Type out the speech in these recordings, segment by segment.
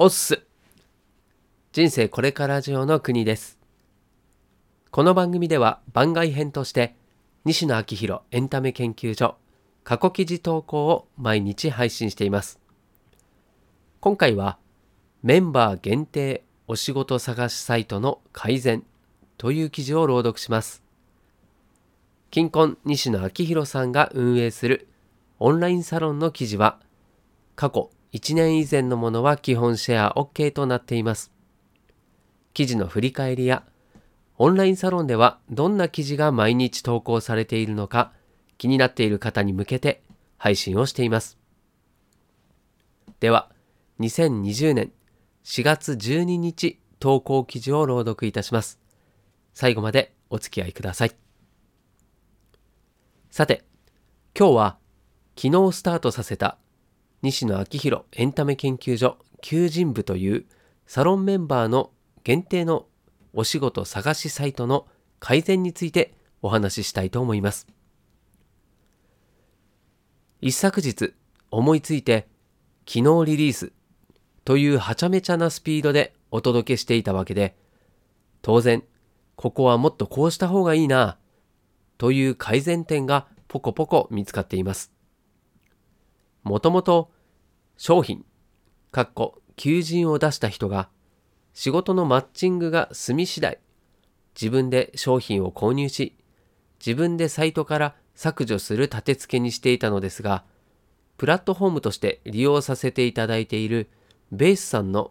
おっす。人生これから上の国です。この番組では番外編として西野昭弘エンタメ研究所過去記事投稿を毎日配信しています。今回はメンバー限定お仕事探しサイトの改善という記事を朗読します。金婚西野昭弘さんが運営するオンラインサロンの記事は過去1年以前のものは基本シェア OK となっています。記事の振り返りや、オンラインサロンではどんな記事が毎日投稿されているのか気になっている方に向けて配信をしています。では、2020年4月12日投稿記事を朗読いたします。最後までお付き合いください。さて、今日は昨日スタートさせた西野昭弘エンタメ研究所求人部というサロンメンバーの限定のお仕事探しサイトの改善についてお話ししたいと思います。一昨日思いついて昨日リリースというはちゃめちゃなスピードでお届けしていたわけで当然ここはもっとこうした方がいいなという改善点がポコポコ見つかっています。もともと商品、かっこ求人を出した人が仕事のマッチングが済み次第、自分で商品を購入し、自分でサイトから削除する立て付けにしていたのですが、プラットフォームとして利用させていただいているベースさんの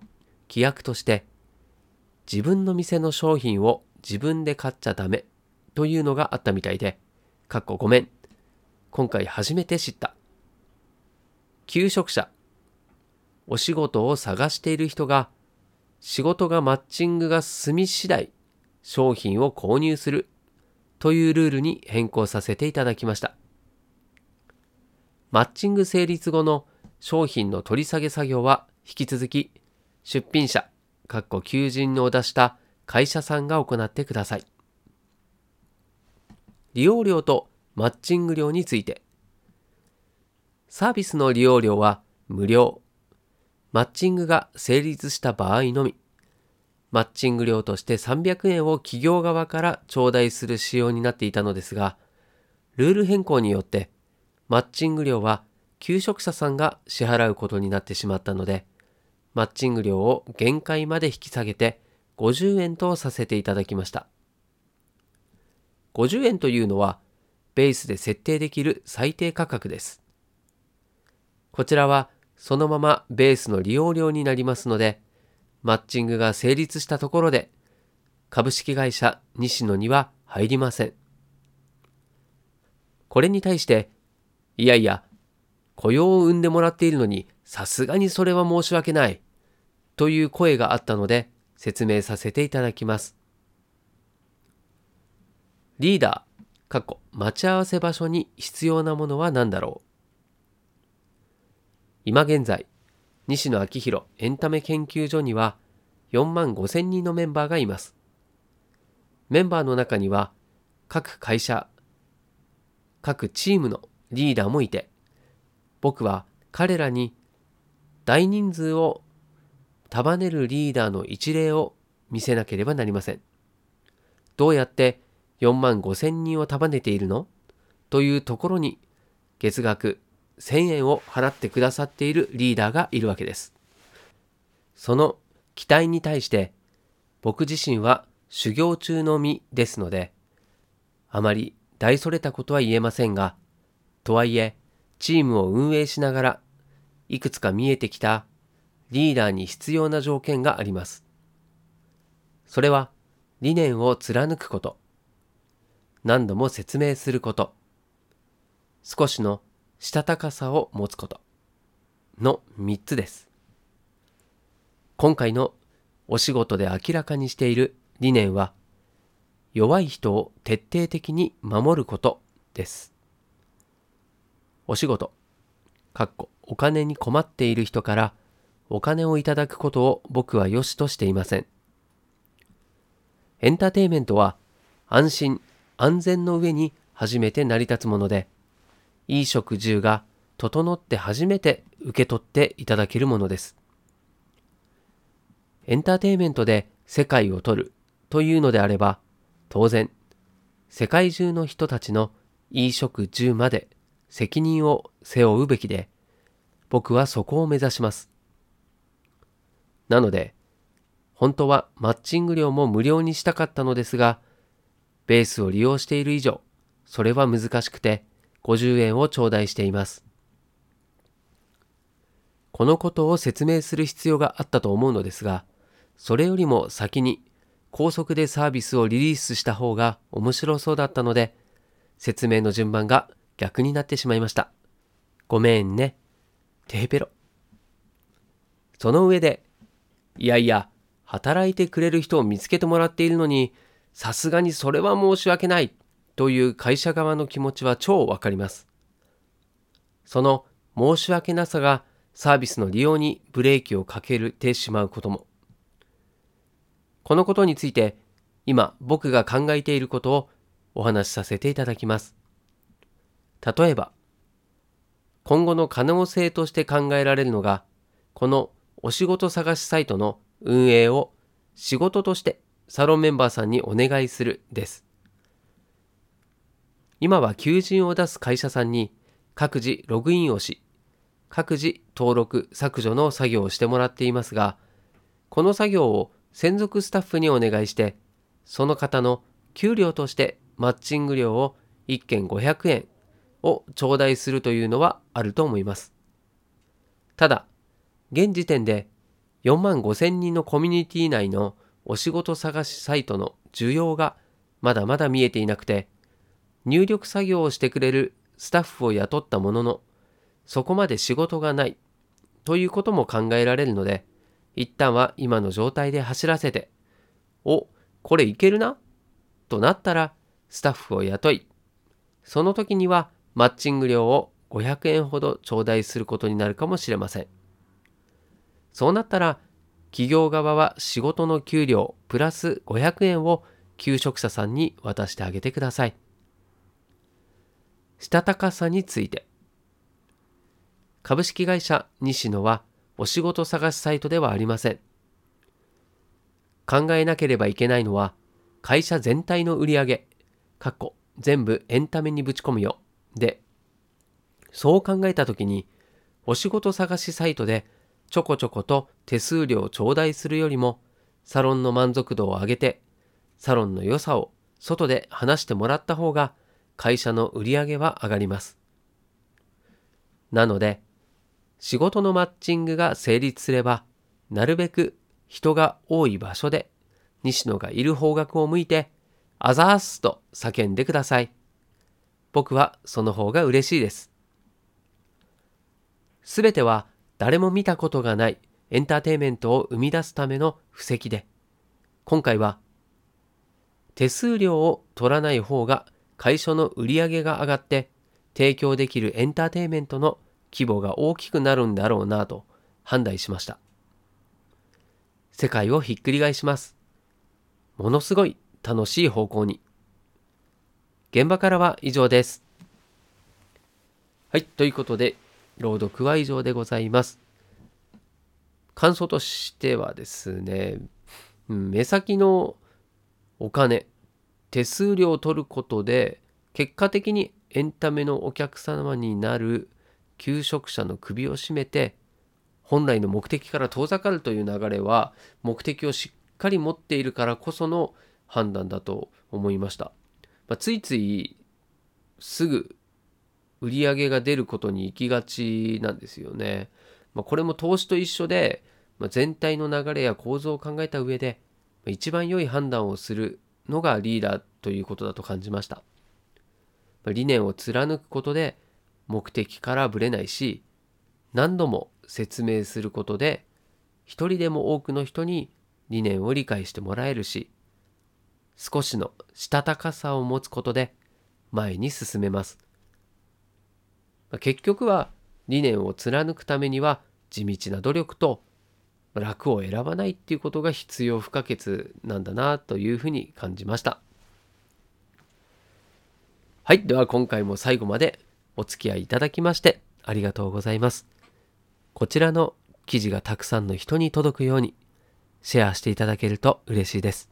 規約として、自分の店の商品を自分で買っちゃダメというのがあったみたいで、かっこごめん。今回初めて知った。求職者、お仕事を探している人が、仕事がマッチングが済み次第、商品を購入するというルールに変更させていただきました。マッチング成立後の商品の取り下げ作業は引き続き出品者、かっこ求人を出した会社さんが行ってください。利用料とマッチング料についてサービスの利用料は無料。マッチングが成立した場合のみ。マッチング料として300円を企業側から頂戴する仕様になっていたのですが、ルール変更によって、マッチング料は求職者さんが支払うことになってしまったので、マッチング料を限界まで引き下げて50円とさせていただきました。50円というのは、ベースで設定できる最低価格です。こちらはそのままベースの利用料になりますので、マッチングが成立したところで、株式会社西野には入りません。これに対して、いやいや、雇用を生んでもらっているのに、さすがにそれは申し訳ない、という声があったので、説明させていただきます。リーダー、過去待ち合わせ場所に必要なものは何だろう？今現在、西野昭弘エンタメ研究所には4万5千人のメンバーがいます。メンバーの中には各会社、各チームのリーダーもいて、僕は彼らに大人数を束ねるリーダーの一例を見せなければなりません。どうやって4万5千人を束ねているの？というところに月額1000円を払ってくださっているリーダーがいるわけです。その期待に対して僕自身は修行中の身ですので、あまり大それたことは言えませんが、とはいえ、チームを運営しながら、いくつか見えてきたリーダーに必要な条件があります。それは理念を貫くこと、何度も説明すること、少しのしたたかさを持つことの3つです。今回のお仕事で明らかにしている理念は弱い人を徹底的に守ることです。お仕事、かっこお金に困っている人からお金をいただくことを僕は良しとしていません。エンターテイメントは安心安全の上に初めて成り立つものでいい食住が整って初めて受け取っていただけるものです。エンターテインメントで世界を取るというのであれば、当然、世界中の人たちの衣食住まで責任を背負うべきで、僕はそこを目指します。なので、本当はマッチング料も無料にしたかったのですが、ベースを利用している以上、それは難しくて50円を頂戴しています。このことを説明する必要があったと思うのですが、それよりも先に高速でサービスをリリースした方が面白そうだったので、説明の順番が逆になってしまいました。ごめんね。テーペロ。その上で、いやいや、働いてくれる人を見つけてもらっているのに、さすがにそれは申し訳ないという会社側の気持ちは超わかります。その申し訳なさがサービスの利用にブレーキをかけてしまうことも。このことについて今僕が考えていることをお話しさせていただきます。例えば、今後の可能性として考えられるのが、このお仕事探しサイトの運営を仕事としてサロンメンバーさんにお願いするです。今は求人を出す会社さんに各自ログインをし、各自登録削除の作業をしてもらっていますが、この作業を専属スタッフにお願いして、その方の給料としてマッチング料を1件500円を頂戴するというのはあると思います。ただ、現時点で4万5千人のコミュニティ内のお仕事探しサイトの需要がまだまだ見えていなくて、入力作業をしてくれるスタッフを雇ったものの、そこまで仕事がないということも考えられるので、一旦は今の状態で走らせて、お、これいけるなとなったら、スタッフを雇い、その時にはマッチング料を500円ほど頂戴することになるかもしれません。そうなったら、企業側は仕事の給料プラス500円を求職者さんに渡してあげてください。したたかさについて。株式会社西野はお仕事探しサイトではありません。考えなければいけないのは、会社全体の売り上げ、過去全部エンタメにぶち込むよ。で、そう考えたときに、お仕事探しサイトでちょこちょこと手数料を頂戴するよりも、サロンの満足度を上げて、サロンの良さを外で話してもらった方が、会社の売り上げは上がります。なので、仕事のマッチングが成立すれば、なるべく人が多い場所で、西野がいる方角を向いて、あざーすと叫んでください。僕はその方が嬉しいです。すべては誰も見たことがないエンターテイメントを生み出すための布石で、今回は手数料を取らない方が会社の売り上げが上がって提供できるエンターテイメントの規模が大きくなるんだろうなと判断しました。世界をひっくり返します。ものすごい楽しい方向に。現場からは以上です。はい、ということで、朗読は以上でございます。感想としてはですね、目先のお金、手数料を取ることで、結果的にエンタメのお客様になる求職者の首を絞めて本来の目的から遠ざかるという流れは目的をしっかり持っているからこその判断だと思いました、まあ、ついついすぐ売り上げが出ることに行きがちなんですよね、まあ、これも投資と一緒で、まあ、全体の流れや構造を考えた上で一番良い判断をするのがリーダーということだと感じました。理念を貫くことで目的からぶれないし何度も説明することで一人でも多くの人に理念を理解してもらえるし少しのしたたかさを持つことで前に進めます結局は理念を貫くためには地道な努力と楽を選ばないっていうことが必要不可欠なんだなというふうに感じましたはいでは今回も最後までお付き合いいただきましてありがとうございます。こちらの記事がたくさんの人に届くように、シェアしていただけると嬉しいです。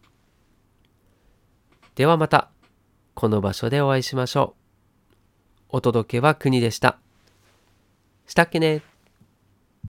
ではまた、この場所でお会いしましょう。お届けは国でした。したっけね